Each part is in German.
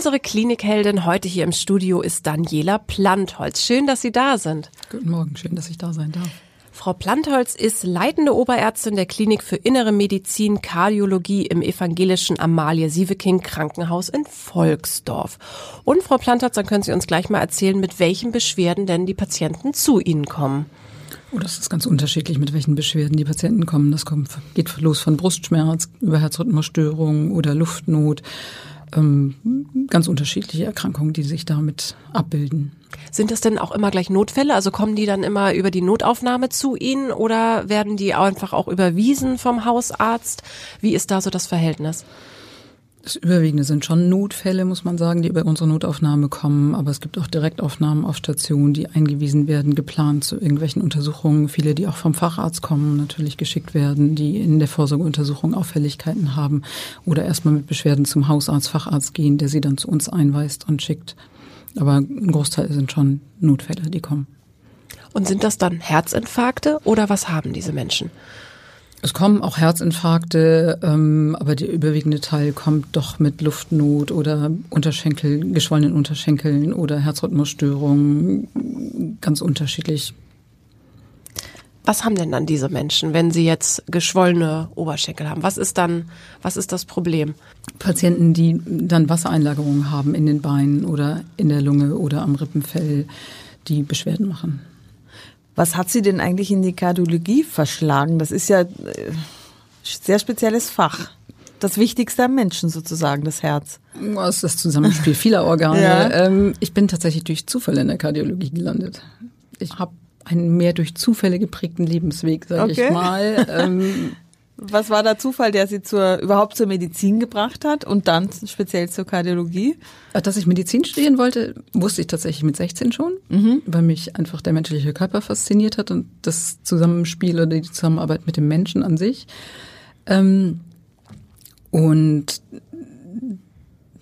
Unsere Klinikheldin heute hier im Studio ist Daniela Plantholz. Schön, dass Sie da sind. Guten Morgen, schön, dass ich da sein darf. Frau Plantholz ist leitende Oberärztin der Klinik für Innere Medizin Kardiologie im evangelischen Amalie Sieveking Krankenhaus in Volksdorf. Und Frau Plantholz, dann können Sie uns gleich mal erzählen, mit welchen Beschwerden denn die Patienten zu Ihnen kommen. Oh, das ist ganz unterschiedlich, mit welchen Beschwerden die Patienten kommen. Das kommt, geht los von Brustschmerz über Herzrhythmusstörungen oder Luftnot ähm, ganz unterschiedliche Erkrankungen, die sich damit abbilden. Sind das denn auch immer gleich Notfälle? Also kommen die dann immer über die Notaufnahme zu Ihnen oder werden die einfach auch überwiesen vom Hausarzt? Wie ist da so das Verhältnis? Das Überwiegende sind schon Notfälle, muss man sagen, die über unsere Notaufnahme kommen. Aber es gibt auch Direktaufnahmen auf Stationen, die eingewiesen werden, geplant zu irgendwelchen Untersuchungen. Viele, die auch vom Facharzt kommen, natürlich geschickt werden, die in der Vorsorgeuntersuchung Auffälligkeiten haben oder erstmal mit Beschwerden zum Hausarzt, Facharzt gehen, der sie dann zu uns einweist und schickt. Aber ein Großteil sind schon Notfälle, die kommen. Und sind das dann Herzinfarkte oder was haben diese Menschen? Es kommen auch Herzinfarkte, ähm, aber der überwiegende Teil kommt doch mit Luftnot oder Unterschenkel, geschwollenen Unterschenkeln oder Herzrhythmusstörungen, ganz unterschiedlich. Was haben denn dann diese Menschen, wenn sie jetzt geschwollene Oberschenkel haben? Was ist dann, was ist das Problem? Patienten, die dann Wassereinlagerungen haben in den Beinen oder in der Lunge oder am Rippenfell, die Beschwerden machen. Was hat Sie denn eigentlich in die Kardiologie verschlagen? Das ist ja äh, sehr spezielles Fach. Das Wichtigste am Menschen sozusagen, das Herz. Das ist das Zusammenspiel vieler Organe. Ja. Ähm, ich bin tatsächlich durch Zufälle in der Kardiologie gelandet. Ich habe einen mehr durch Zufälle geprägten Lebensweg, sage okay. ich mal. Was war der Zufall, der Sie zur, überhaupt zur Medizin gebracht hat und dann speziell zur Kardiologie? Dass ich Medizin studieren wollte, wusste ich tatsächlich mit 16 schon, mhm. weil mich einfach der menschliche Körper fasziniert hat und das Zusammenspiel oder die Zusammenarbeit mit dem Menschen an sich. Ähm, und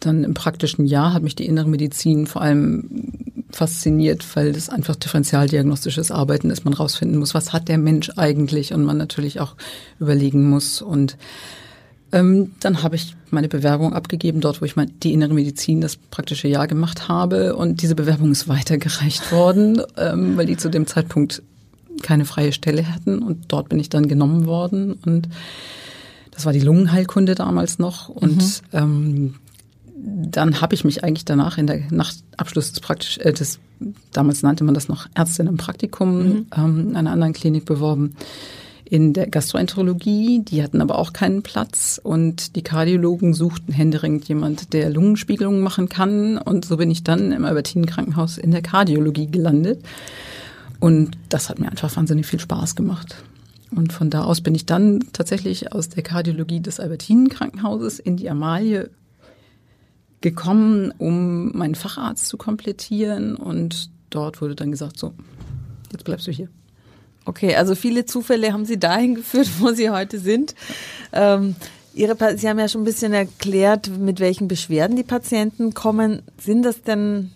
dann im praktischen Jahr hat mich die innere Medizin vor allem fasziniert, weil das einfach differentialdiagnostisches Arbeiten ist. Man rausfinden muss, was hat der Mensch eigentlich und man natürlich auch überlegen muss. Und ähm, dann habe ich meine Bewerbung abgegeben, dort, wo ich mal die innere Medizin das praktische Jahr gemacht habe. Und diese Bewerbung ist weitergereicht worden, ähm, weil die zu dem Zeitpunkt keine freie Stelle hatten. Und dort bin ich dann genommen worden. Und das war die Lungenheilkunde damals noch. Und mhm. ähm, dann habe ich mich eigentlich danach in der nach Abschluss des praktisch äh, des damals nannte man das noch Ärztin im Praktikum mhm. ähm, in einer anderen Klinik beworben in der Gastroenterologie. Die hatten aber auch keinen Platz und die Kardiologen suchten händeringend jemand, der Lungenspiegelungen machen kann. Und so bin ich dann im Albertinen Krankenhaus in der Kardiologie gelandet. Und das hat mir einfach wahnsinnig viel Spaß gemacht. Und von da aus bin ich dann tatsächlich aus der Kardiologie des Albertinen Krankenhauses in die Amalie gekommen, um meinen Facharzt zu komplettieren und dort wurde dann gesagt, so, jetzt bleibst du hier. Okay, also viele Zufälle haben Sie dahin geführt, wo Sie heute sind. Ähm, Ihre, Sie haben ja schon ein bisschen erklärt, mit welchen Beschwerden die Patienten kommen. Sind das denn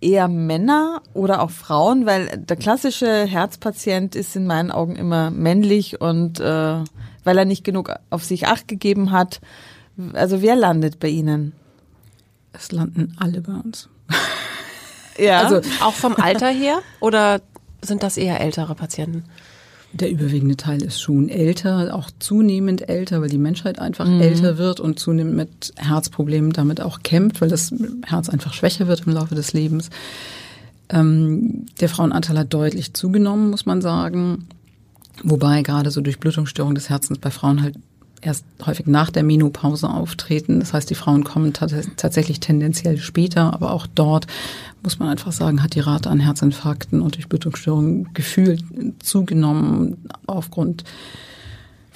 eher Männer oder auch Frauen? Weil der klassische Herzpatient ist in meinen Augen immer männlich und äh, weil er nicht genug auf sich acht gegeben hat. Also wer landet bei Ihnen? Es landen alle bei uns. Ja. Also auch vom Alter her oder sind das eher ältere Patienten? Der überwiegende Teil ist schon älter, auch zunehmend älter, weil die Menschheit einfach mhm. älter wird und zunehmend mit Herzproblemen damit auch kämpft, weil das Herz einfach schwächer wird im Laufe des Lebens. Ähm, der Frauenanteil hat deutlich zugenommen, muss man sagen. Wobei gerade so durch Blutungsstörung des Herzens bei Frauen halt erst häufig nach der Menopause auftreten. Das heißt, die Frauen kommen tatsächlich tendenziell später, aber auch dort muss man einfach sagen, hat die Rate an Herzinfarkten und Durchblutungsstörungen gefühlt zugenommen aufgrund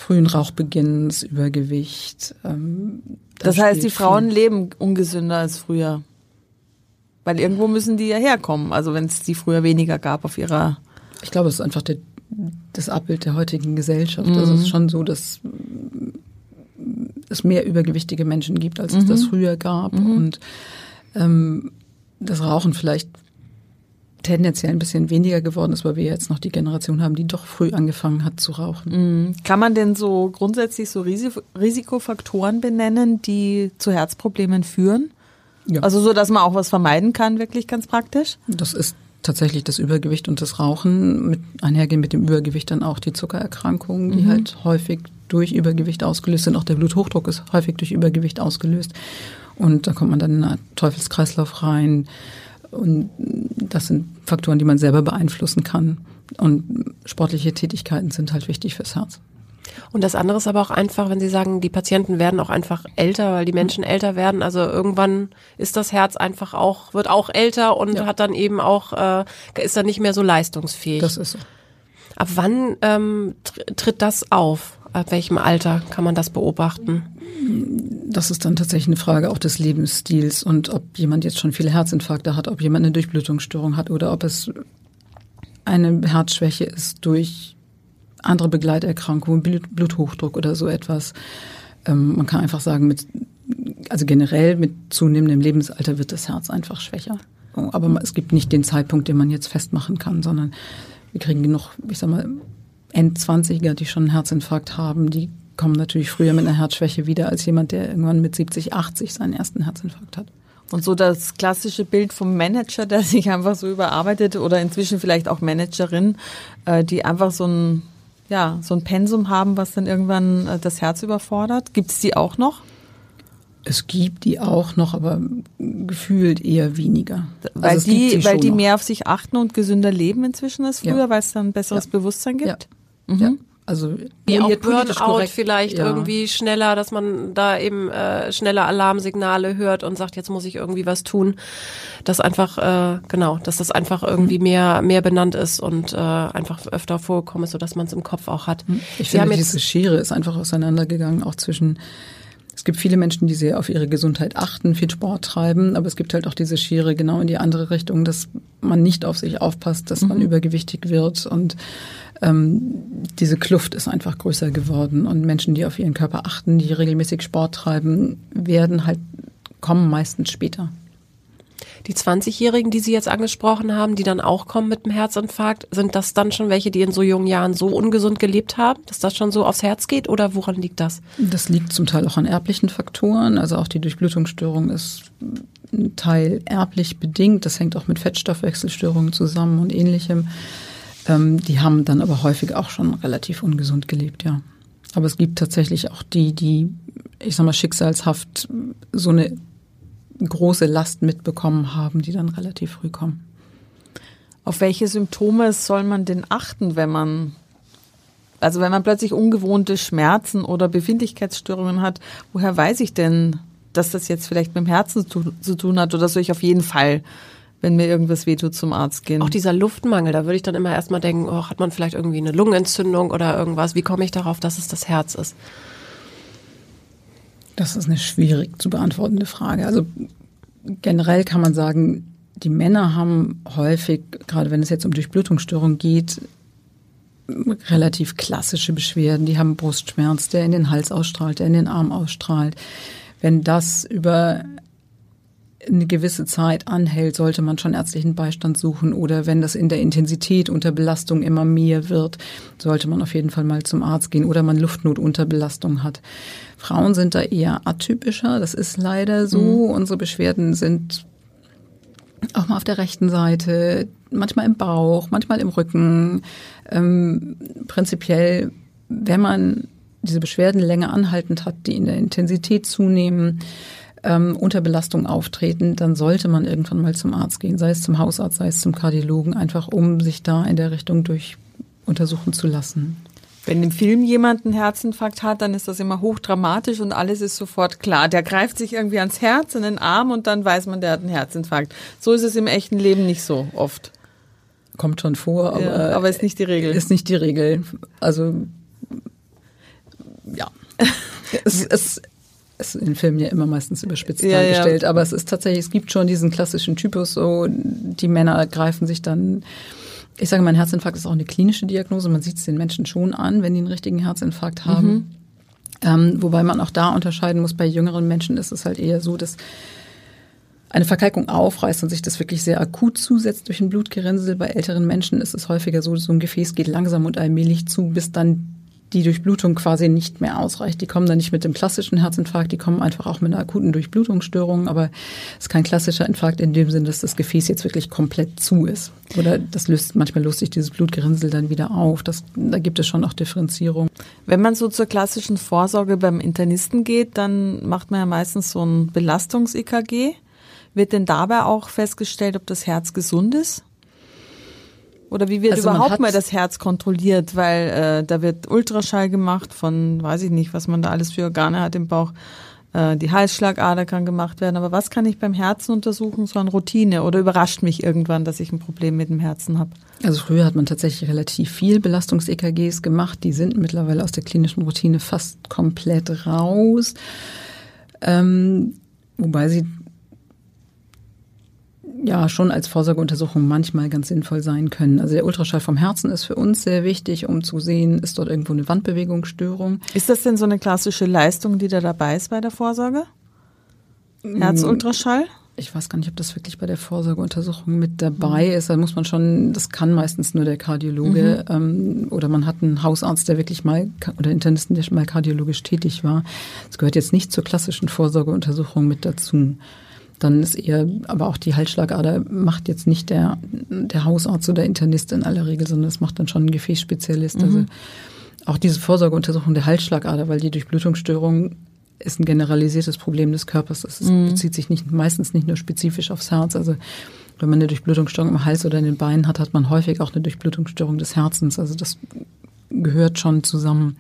frühen Rauchbeginns, Übergewicht. Ähm, das heißt, die Frauen viel. leben ungesünder als früher. Weil irgendwo müssen die ja herkommen. Also wenn es die früher weniger gab auf ihrer. Ich glaube, es ist einfach der, das Abbild der heutigen Gesellschaft. Mhm. Also es ist schon so, dass es mehr übergewichtige Menschen gibt, als mhm. es das früher gab. Mhm. Und ähm, das Rauchen vielleicht tendenziell ein bisschen weniger geworden ist, weil wir jetzt noch die Generation haben, die doch früh angefangen hat zu rauchen. Mhm. Kann man denn so grundsätzlich so Risikofaktoren benennen, die zu Herzproblemen führen? Ja. Also so, dass man auch was vermeiden kann, wirklich ganz praktisch? Das ist tatsächlich das Übergewicht und das Rauchen mit einhergehen mit dem Übergewicht dann auch die Zuckererkrankungen, die mhm. halt häufig durch Übergewicht ausgelöst sind. Auch der Bluthochdruck ist häufig durch Übergewicht ausgelöst. Und da kommt man dann in einen Teufelskreislauf rein. Und das sind Faktoren, die man selber beeinflussen kann. Und sportliche Tätigkeiten sind halt wichtig fürs Herz. Und das andere ist aber auch einfach, wenn Sie sagen, die Patienten werden auch einfach älter, weil die Menschen älter werden. Also irgendwann ist das Herz einfach auch, wird auch älter und ja. hat dann eben auch, äh, ist dann nicht mehr so leistungsfähig. Das ist so. Ab wann ähm, tritt das auf? Ab welchem Alter kann man das beobachten? Das ist dann tatsächlich eine Frage auch des Lebensstils und ob jemand jetzt schon viele Herzinfarkte hat, ob jemand eine Durchblutungsstörung hat oder ob es eine Herzschwäche ist durch andere Begleiterkrankungen, Bluthochdruck oder so etwas. Ähm, man kann einfach sagen, mit, also generell mit zunehmendem Lebensalter wird das Herz einfach schwächer. Aber es gibt nicht den Zeitpunkt, den man jetzt festmachen kann, sondern wir kriegen genug, ich sag mal, Endzwanziger, die schon einen Herzinfarkt haben, die kommen natürlich früher mit einer Herzschwäche wieder als jemand, der irgendwann mit 70, 80 seinen ersten Herzinfarkt hat. Und so das klassische Bild vom Manager, der sich einfach so überarbeitet oder inzwischen vielleicht auch Managerin, äh, die einfach so ein ja, so ein Pensum haben, was dann irgendwann äh, das Herz überfordert? Gibt es die auch noch? Es gibt die auch noch, aber gefühlt eher weniger. Weil, also die, weil die mehr auf sich achten und gesünder leben inzwischen als früher, ja. weil es dann ein besseres ja. Bewusstsein gibt? Ja. Mhm. ja. Also wie auch Burnout vielleicht ja. irgendwie schneller, dass man da eben äh, schneller Alarmsignale hört und sagt, jetzt muss ich irgendwie was tun. Dass einfach, äh, genau, dass das einfach irgendwie mhm. mehr, mehr benannt ist und äh, einfach öfter vorgekommen ist, sodass man es im Kopf auch hat. Mhm. Ich Sie finde, diese Schere ist einfach auseinandergegangen, auch zwischen es gibt viele Menschen, die sehr auf ihre Gesundheit achten, viel Sport treiben, aber es gibt halt auch diese Schere genau in die andere Richtung, dass man nicht auf sich aufpasst, dass mhm. man übergewichtig wird und ähm, diese Kluft ist einfach größer geworden und Menschen, die auf ihren Körper achten, die regelmäßig Sport treiben, werden halt kommen meistens später. Die 20-Jährigen, die Sie jetzt angesprochen haben, die dann auch kommen mit einem Herzinfarkt, sind das dann schon welche, die in so jungen Jahren so ungesund gelebt haben, dass das schon so aufs Herz geht oder woran liegt das? Das liegt zum Teil auch an erblichen Faktoren. Also auch die Durchblutungsstörung ist ein Teil erblich bedingt. Das hängt auch mit Fettstoffwechselstörungen zusammen und ähnlichem. Ähm, die haben dann aber häufig auch schon relativ ungesund gelebt, ja. Aber es gibt tatsächlich auch die, die, ich sag mal, schicksalshaft so eine große Last mitbekommen haben, die dann relativ früh kommen. Auf welche Symptome soll man denn achten, wenn man, also wenn man plötzlich ungewohnte Schmerzen oder Befindlichkeitsstörungen hat, woher weiß ich denn, dass das jetzt vielleicht mit dem Herzen zu, zu tun hat oder soll ich auf jeden Fall wenn mir irgendwas wehtut, zum Arzt gehen. Auch dieser Luftmangel, da würde ich dann immer erstmal denken, oh, hat man vielleicht irgendwie eine Lungenentzündung oder irgendwas? Wie komme ich darauf, dass es das Herz ist? Das ist eine schwierig zu beantwortende Frage. Also generell kann man sagen, die Männer haben häufig, gerade wenn es jetzt um Durchblutungsstörungen geht, relativ klassische Beschwerden. Die haben Brustschmerz, der in den Hals ausstrahlt, der in den Arm ausstrahlt. Wenn das über eine gewisse Zeit anhält, sollte man schon ärztlichen Beistand suchen oder wenn das in der Intensität unter Belastung immer mehr wird, sollte man auf jeden Fall mal zum Arzt gehen oder man Luftnot unter Belastung hat. Frauen sind da eher atypischer, das ist leider so. Mhm. Unsere Beschwerden sind auch mal auf der rechten Seite, manchmal im Bauch, manchmal im Rücken. Ähm, prinzipiell, wenn man diese Beschwerden länger anhaltend hat, die in der Intensität zunehmen, ähm, unter Belastung auftreten, dann sollte man irgendwann mal zum Arzt gehen, sei es zum Hausarzt, sei es zum Kardiologen, einfach um sich da in der Richtung durch untersuchen zu lassen. Wenn im Film jemand einen Herzinfarkt hat, dann ist das immer hochdramatisch und alles ist sofort klar. Der greift sich irgendwie ans Herz, in den Arm und dann weiß man, der hat einen Herzinfarkt. So ist es im echten Leben nicht so oft. Kommt schon vor, aber, ja, aber ist nicht die Regel. Ist nicht die Regel. Also ja. es, es, ist in Filmen ja immer meistens überspitzt ja, dargestellt, ja. aber es ist tatsächlich, es gibt schon diesen klassischen Typus, so die Männer greifen sich dann ich sage mal, ein Herzinfarkt ist auch eine klinische Diagnose. Man sieht es den Menschen schon an, wenn die einen richtigen Herzinfarkt haben. Mhm. Ähm, wobei man auch da unterscheiden muss, bei jüngeren Menschen ist es halt eher so, dass eine Verkalkung aufreißt und sich das wirklich sehr akut zusetzt durch ein Blutgerinnsel. Bei älteren Menschen ist es häufiger so, so ein Gefäß geht langsam und allmählich zu, bis dann die Durchblutung quasi nicht mehr ausreicht. Die kommen dann nicht mit dem klassischen Herzinfarkt, die kommen einfach auch mit einer akuten Durchblutungsstörung, aber es ist kein klassischer Infarkt in dem Sinn, dass das Gefäß jetzt wirklich komplett zu ist. Oder das löst, manchmal löst sich dieses Blutgerinnsel dann wieder auf. Das, da gibt es schon auch Differenzierung. Wenn man so zur klassischen Vorsorge beim Internisten geht, dann macht man ja meistens so ein Belastungs-EKG. Wird denn dabei auch festgestellt, ob das Herz gesund ist? Oder wie wird also überhaupt mal das Herz kontrolliert? Weil äh, da wird Ultraschall gemacht von, weiß ich nicht, was man da alles für Organe hat im Bauch. Äh, die Halsschlagader kann gemacht werden. Aber was kann ich beim Herzen untersuchen? So eine Routine? Oder überrascht mich irgendwann, dass ich ein Problem mit dem Herzen habe? Also früher hat man tatsächlich relativ viel Belastungs-EKGs gemacht. Die sind mittlerweile aus der klinischen Routine fast komplett raus. Ähm, wobei sie ja schon als Vorsorgeuntersuchung manchmal ganz sinnvoll sein können. Also der Ultraschall vom Herzen ist für uns sehr wichtig, um zu sehen, ist dort irgendwo eine Wandbewegungsstörung. Ist das denn so eine klassische Leistung, die da dabei ist bei der Vorsorge? Herzultraschall? Ich weiß gar nicht, ob das wirklich bei der Vorsorgeuntersuchung mit dabei mhm. ist. Da muss man schon, das kann meistens nur der Kardiologe mhm. ähm, oder man hat einen Hausarzt, der wirklich mal oder Internisten, der schon mal kardiologisch tätig war. Das gehört jetzt nicht zur klassischen Vorsorgeuntersuchung mit dazu dann ist eher, aber auch die Halsschlagader macht jetzt nicht der, der Hausarzt oder Internist in aller Regel, sondern das macht dann schon ein Gefäßspezialist. Mhm. Also auch diese Vorsorgeuntersuchung der Halsschlagader, weil die Durchblutungsstörung ist ein generalisiertes Problem des Körpers. Das mhm. bezieht sich nicht, meistens nicht nur spezifisch aufs Herz. Also wenn man eine Durchblutungsstörung im Hals oder in den Beinen hat, hat man häufig auch eine Durchblutungsstörung des Herzens. Also das gehört schon zusammen.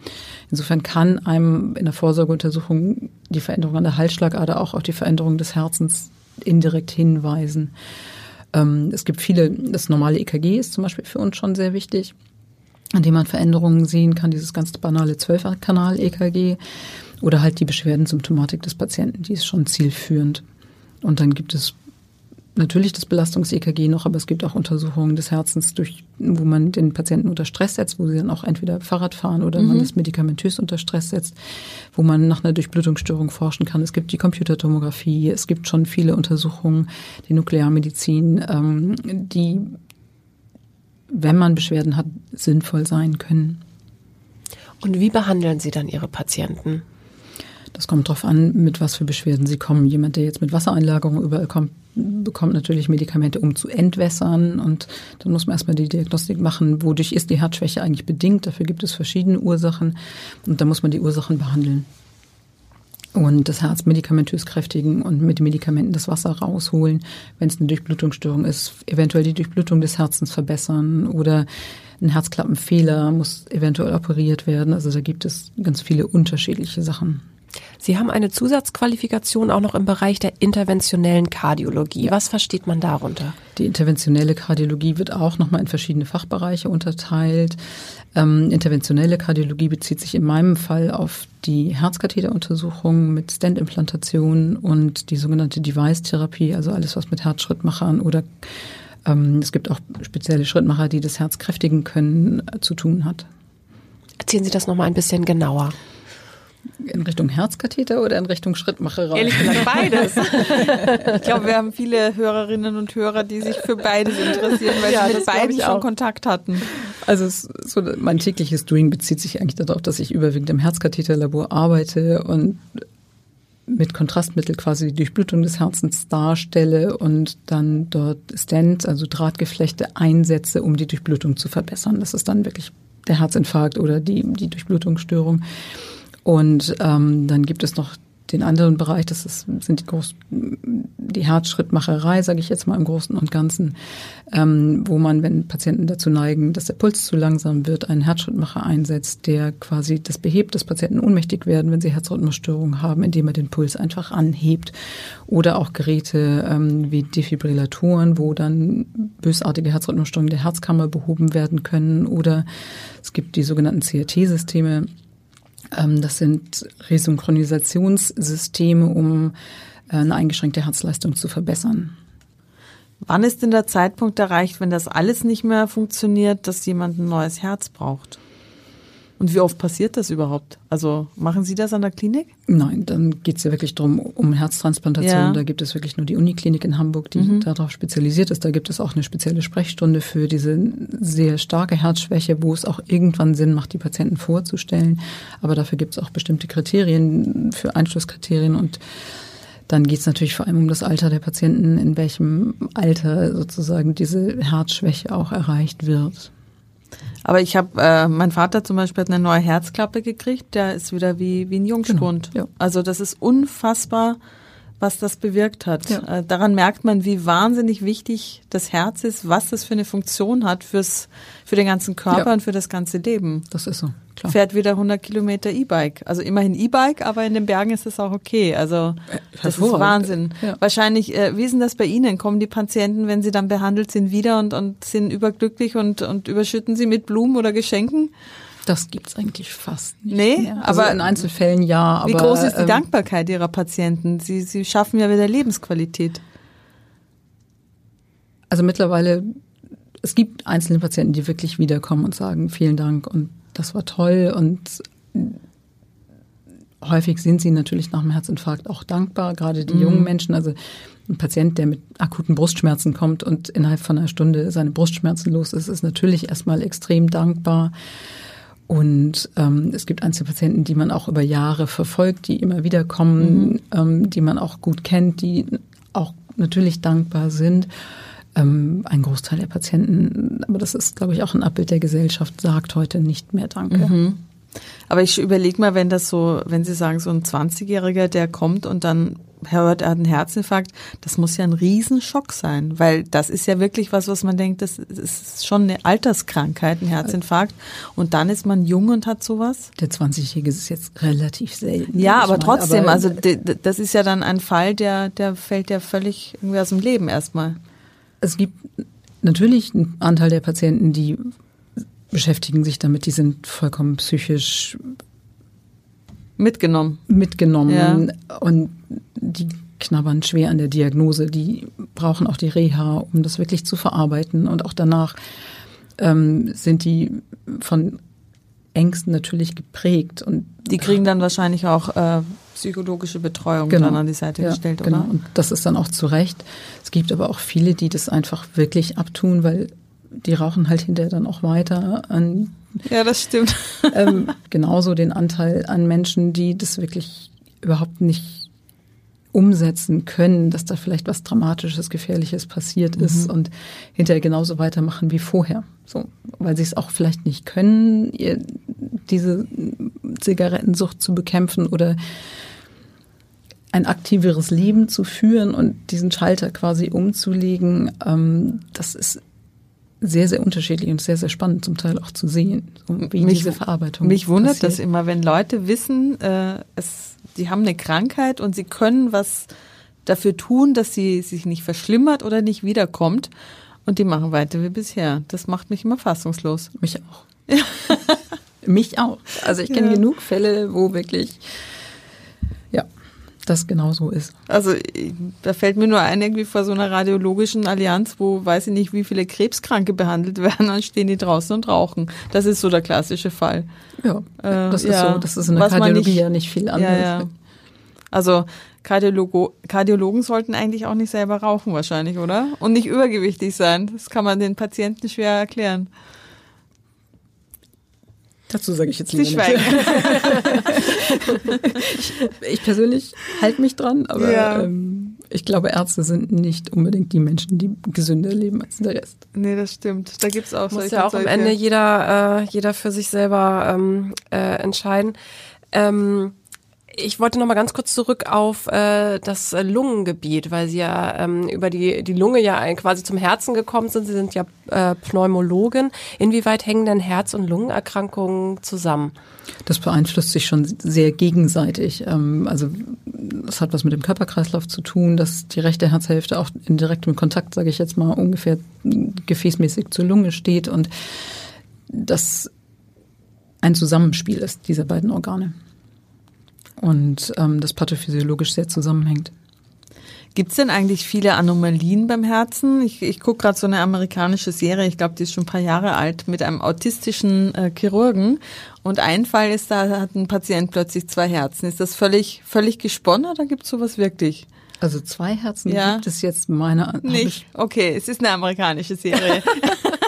Insofern kann einem in der Vorsorgeuntersuchung die Veränderung an der Halsschlagader auch auf die Veränderung des Herzens indirekt hinweisen. Ähm, es gibt viele, das normale EKG ist zum Beispiel für uns schon sehr wichtig, an dem man Veränderungen sehen kann, dieses ganz banale Zwölfkanal-EKG oder halt die Beschwerdensymptomatik des Patienten, die ist schon zielführend. Und dann gibt es natürlich das Belastungs-EKG noch, aber es gibt auch Untersuchungen des Herzens, durch, wo man den Patienten unter Stress setzt, wo sie dann auch entweder Fahrrad fahren oder mhm. man das medikamentös unter Stress setzt, wo man nach einer Durchblutungsstörung forschen kann. Es gibt die Computertomographie, es gibt schon viele Untersuchungen, die Nuklearmedizin, ähm, die, wenn man Beschwerden hat, sinnvoll sein können. Und wie behandeln Sie dann Ihre Patienten? Das kommt darauf an, mit was für Beschwerden sie kommen. Jemand, der jetzt mit Wassereinlagerung überall kommt, bekommt natürlich Medikamente, um zu entwässern. Und dann muss man erstmal die Diagnostik machen, wodurch ist die Herzschwäche eigentlich bedingt. Dafür gibt es verschiedene Ursachen. Und da muss man die Ursachen behandeln. Und das Herz medikamentös kräftigen und mit Medikamenten das Wasser rausholen, wenn es eine Durchblutungsstörung ist, eventuell die Durchblutung des Herzens verbessern oder ein Herzklappenfehler muss eventuell operiert werden. Also da gibt es ganz viele unterschiedliche Sachen. Sie haben eine Zusatzqualifikation auch noch im Bereich der interventionellen Kardiologie. Ja. Was versteht man darunter? Die interventionelle Kardiologie wird auch nochmal in verschiedene Fachbereiche unterteilt. Ähm, interventionelle Kardiologie bezieht sich in meinem Fall auf die Herzkatheteruntersuchung mit Stent-Implantation und die sogenannte Device-Therapie, also alles, was mit Herzschrittmachern oder ähm, es gibt auch spezielle Schrittmacher, die das Herz kräftigen können, äh, zu tun hat. Erzählen Sie das nochmal ein bisschen genauer. In Richtung Herzkatheter oder in Richtung Schrittmacherei? Ehrlich gesagt beides. ich glaube, wir haben viele Hörerinnen und Hörer, die sich für beides interessieren, weil ja, sie mit beiden schon Kontakt hatten. Also so, mein tägliches Doing bezieht sich eigentlich darauf, dass ich überwiegend im Herzkatheterlabor arbeite und mit Kontrastmittel quasi die Durchblutung des Herzens darstelle und dann dort Stents, also Drahtgeflechte einsetze, um die Durchblutung zu verbessern. Das ist dann wirklich der Herzinfarkt oder die, die Durchblutungsstörung. Und ähm, dann gibt es noch den anderen Bereich, das ist, sind die, Groß, die Herzschrittmacherei, sage ich jetzt mal im Großen und Ganzen, ähm, wo man, wenn Patienten dazu neigen, dass der Puls zu langsam wird, einen Herzschrittmacher einsetzt, der quasi das behebt, dass Patienten ohnmächtig werden, wenn sie Herzrhythmusstörungen haben, indem er den Puls einfach anhebt. Oder auch Geräte ähm, wie Defibrillatoren, wo dann bösartige Herzrhythmusstörungen der Herzkammer behoben werden können. Oder es gibt die sogenannten CRT-Systeme, das sind Resynchronisationssysteme, um äh, eine eingeschränkte Herzleistung zu verbessern. Wann ist denn der Zeitpunkt erreicht, wenn das alles nicht mehr funktioniert, dass jemand ein neues Herz braucht? Und wie oft passiert das überhaupt? Also machen Sie das an der Klinik? Nein, dann geht es ja wirklich darum, um Herztransplantation. Ja. Da gibt es wirklich nur die Uniklinik in Hamburg, die mhm. darauf spezialisiert ist. Da gibt es auch eine spezielle Sprechstunde für diese sehr starke Herzschwäche, wo es auch irgendwann Sinn macht, die Patienten vorzustellen. Aber dafür gibt es auch bestimmte Kriterien für Einschlusskriterien und dann geht es natürlich vor allem um das Alter der Patienten, in welchem Alter sozusagen diese Herzschwäche auch erreicht wird. Aber ich habe, äh, mein Vater zum Beispiel hat eine neue Herzklappe gekriegt, der ist wieder wie, wie ein Jungspund. Genau, ja. Also das ist unfassbar, was das bewirkt hat. Ja. Äh, daran merkt man, wie wahnsinnig wichtig das Herz ist, was das für eine Funktion hat fürs, für den ganzen Körper ja. und für das ganze Leben. Das ist so. Klar. Fährt wieder 100 Kilometer E-Bike. Also immerhin E-Bike, aber in den Bergen ist das auch okay. Also äh, das ist Wahnsinn. Ja. Wahrscheinlich, äh, wie ist denn das bei Ihnen? Kommen die Patienten, wenn sie dann behandelt sind, wieder und, und sind überglücklich und, und überschütten sie mit Blumen oder Geschenken? Das gibt's eigentlich fast nicht. Nee, mehr. Also aber in Einzelfällen ja. Aber, wie groß ist die ähm, Dankbarkeit Ihrer Patienten? Sie, sie schaffen ja wieder Lebensqualität. Also mittlerweile, es gibt einzelne Patienten, die wirklich wiederkommen und sagen, vielen Dank und das war toll und häufig sind sie natürlich nach dem Herzinfarkt auch dankbar, gerade die mhm. jungen Menschen. Also ein Patient, der mit akuten Brustschmerzen kommt und innerhalb von einer Stunde seine Brustschmerzen los ist, ist natürlich erstmal extrem dankbar. Und ähm, es gibt Einzelpatienten, die man auch über Jahre verfolgt, die immer wieder kommen, mhm. ähm, die man auch gut kennt, die auch natürlich dankbar sind. Ähm, ein Großteil der Patienten, aber das ist, glaube ich, auch ein Abbild der Gesellschaft, sagt heute nicht mehr Danke. Mhm. Aber ich überlege mal, wenn das so, wenn Sie sagen, so ein 20-Jähriger, der kommt und dann hört, er hat einen Herzinfarkt, das muss ja ein Riesenschock sein, weil das ist ja wirklich was, was man denkt, das ist schon eine Alterskrankheit, ein Herzinfarkt. Und dann ist man jung und hat sowas. Der 20-Jährige ist jetzt relativ selten. Ja, aber mal. trotzdem, aber also das ist ja dann ein Fall, der, der fällt ja völlig irgendwie aus dem Leben erstmal. Es gibt natürlich einen Anteil der Patienten, die beschäftigen sich damit, die sind vollkommen psychisch mitgenommen. Mitgenommen ja. und die knabbern schwer an der Diagnose. Die brauchen auch die Reha, um das wirklich zu verarbeiten. Und auch danach ähm, sind die von Ängsten natürlich geprägt. Und die kriegen dann wahrscheinlich auch äh, psychologische Betreuung genau. dann an die Seite ja, gestellt, oder? Genau. Und das ist dann auch zu Recht. Es gibt aber auch viele, die das einfach wirklich abtun, weil die rauchen halt hinterher dann auch weiter an. Ja, das stimmt. ähm, genauso den Anteil an Menschen, die das wirklich überhaupt nicht umsetzen können, dass da vielleicht was Dramatisches, Gefährliches passiert mhm. ist und hinterher genauso weitermachen wie vorher. So, weil sie es auch vielleicht nicht können, ihr, diese Zigarettensucht zu bekämpfen oder ein aktiveres Leben zu führen und diesen Schalter quasi umzulegen, ähm, das ist sehr, sehr unterschiedlich und sehr, sehr spannend zum Teil auch zu sehen, wie mich, diese Verarbeitung Mich wundert passiert. das immer, wenn Leute wissen, äh, es, die haben eine Krankheit und sie können was dafür tun, dass sie sich nicht verschlimmert oder nicht wiederkommt und die machen weiter wie bisher. Das macht mich immer fassungslos. Mich auch. mich auch. Also ich kenne ja. genug Fälle, wo wirklich das genau so ist. Also da fällt mir nur ein, irgendwie vor so einer radiologischen Allianz, wo weiß ich nicht, wie viele Krebskranke behandelt werden, dann stehen die draußen und rauchen. Das ist so der klassische Fall. Ja, äh, das ist ja, so. Das ist in der Kardiologie nicht, ja nicht viel anders. Ja, ja. Also Kardiologo, Kardiologen sollten eigentlich auch nicht selber rauchen wahrscheinlich, oder? Und nicht übergewichtig sein. Das kann man den Patienten schwer erklären. Dazu sage ich jetzt lieber schweigen. ich, ich persönlich halte mich dran, aber ja. ähm, ich glaube, Ärzte sind nicht unbedingt die Menschen, die gesünder leben als der Rest. Nee, das stimmt. Da gibt's auch Muss ja auch am Ende jeder, äh, jeder für sich selber ähm, äh, entscheiden. Ähm, ich wollte noch mal ganz kurz zurück auf äh, das Lungengebiet, weil Sie ja ähm, über die, die Lunge ja quasi zum Herzen gekommen sind. Sie sind ja äh, Pneumologin. Inwieweit hängen denn Herz- und Lungenerkrankungen zusammen? Das beeinflusst sich schon sehr gegenseitig. Ähm, also das hat was mit dem Körperkreislauf zu tun, dass die rechte Herzhälfte auch in direktem Kontakt, sage ich jetzt mal, ungefähr gefäßmäßig zur Lunge steht und das ein Zusammenspiel ist dieser beiden Organe. Und ähm, das pathophysiologisch sehr zusammenhängt. Gibt es denn eigentlich viele Anomalien beim Herzen? Ich, ich gucke gerade so eine amerikanische Serie, ich glaube, die ist schon ein paar Jahre alt, mit einem autistischen äh, Chirurgen. Und ein Fall ist, da hat ein Patient plötzlich zwei Herzen. Ist das völlig, völlig gesponnen oder gibt es sowas wirklich? Also zwei Herzen ja. gibt es jetzt meiner Nicht? Okay, es ist eine amerikanische Serie.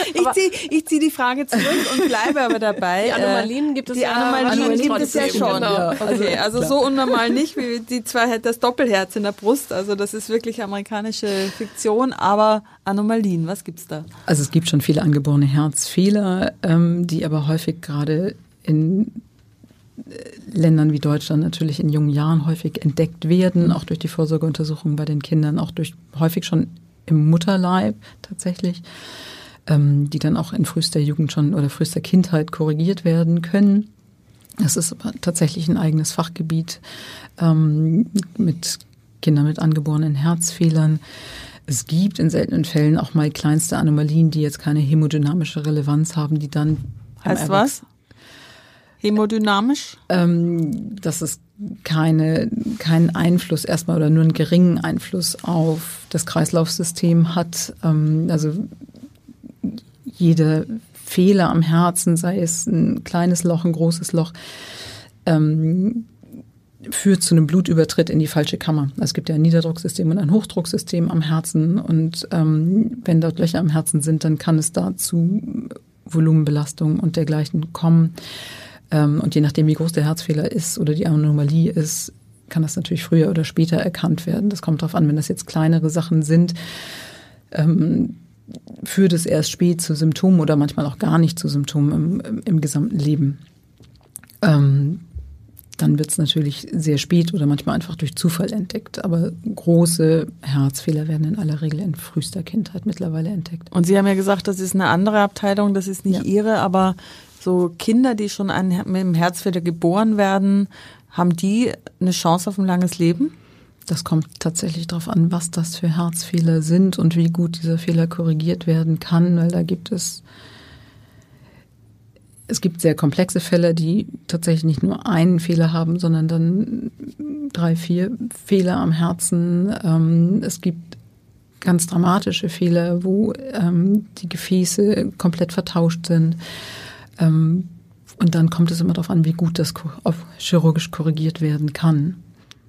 ich ziehe ich zieh die Frage zurück und bleibe aber dabei. Die Anomalien gibt es die ja. Anomalien gibt es ja schon. Genau. Okay, also Klar. so unnormal nicht wie die zwei das Doppelherz in der Brust. Also das ist wirklich amerikanische Fiktion, aber Anomalien, was gibt's da? Also es gibt schon viele angeborene Herzfehler, ähm, die aber häufig gerade in äh, Ländern wie Deutschland natürlich in jungen Jahren häufig entdeckt werden, auch durch die Vorsorgeuntersuchungen bei den Kindern, auch durch häufig schon im Mutterleib tatsächlich ähm, die dann auch in frühester Jugend schon oder frühester Kindheit korrigiert werden können. Das ist aber tatsächlich ein eigenes Fachgebiet ähm, mit Kindern mit angeborenen Herzfehlern. Es gibt in seltenen Fällen auch mal kleinste Anomalien, die jetzt keine hämodynamische Relevanz haben, die dann heißt was? Hämodynamisch? Ähm, dass es keine, keinen Einfluss erstmal oder nur einen geringen Einfluss auf das Kreislaufsystem hat. Ähm, also jeder Fehler am Herzen, sei es ein kleines Loch, ein großes Loch, ähm, führt zu einem Blutübertritt in die falsche Kammer. Es gibt ja ein Niederdrucksystem und ein Hochdrucksystem am Herzen und ähm, wenn dort Löcher am Herzen sind, dann kann es da zu Volumenbelastung und dergleichen kommen. Ähm, und je nachdem, wie groß der Herzfehler ist oder die Anomalie ist, kann das natürlich früher oder später erkannt werden. Das kommt darauf an, wenn das jetzt kleinere Sachen sind. Ähm, führt es erst spät zu Symptomen oder manchmal auch gar nicht zu Symptomen im, im gesamten Leben. Ähm, dann wird es natürlich sehr spät oder manchmal einfach durch Zufall entdeckt. Aber große Herzfehler werden in aller Regel in frühester Kindheit mittlerweile entdeckt. Und Sie haben ja gesagt, das ist eine andere Abteilung, das ist nicht ja. Ihre, aber so Kinder, die schon mit einem Herzfehler geboren werden, haben die eine Chance auf ein langes Leben? Das kommt tatsächlich darauf an, was das für Herzfehler sind und wie gut dieser Fehler korrigiert werden kann, weil da gibt es es gibt sehr komplexe Fälle, die tatsächlich nicht nur einen Fehler haben, sondern dann drei, vier Fehler am Herzen. Ähm, es gibt ganz dramatische Fehler, wo ähm, die Gefäße komplett vertauscht sind. Ähm, und dann kommt es immer darauf an, wie gut das chirurgisch korrigiert werden kann.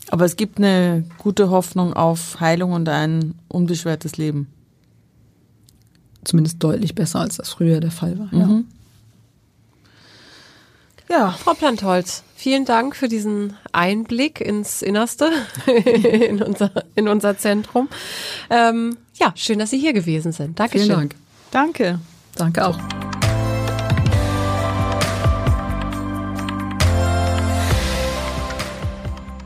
Aber es gibt eine gute Hoffnung auf Heilung und ein unbeschwertes Leben. Zumindest deutlich besser, als das früher der Fall war. Ja. Mhm. Ja, Frau Plantholz, vielen Dank für diesen Einblick ins Innerste, in, unser, in unser Zentrum. Ähm, ja, schön, dass Sie hier gewesen sind. Dankeschön. Vielen Dank. Danke. Danke auch.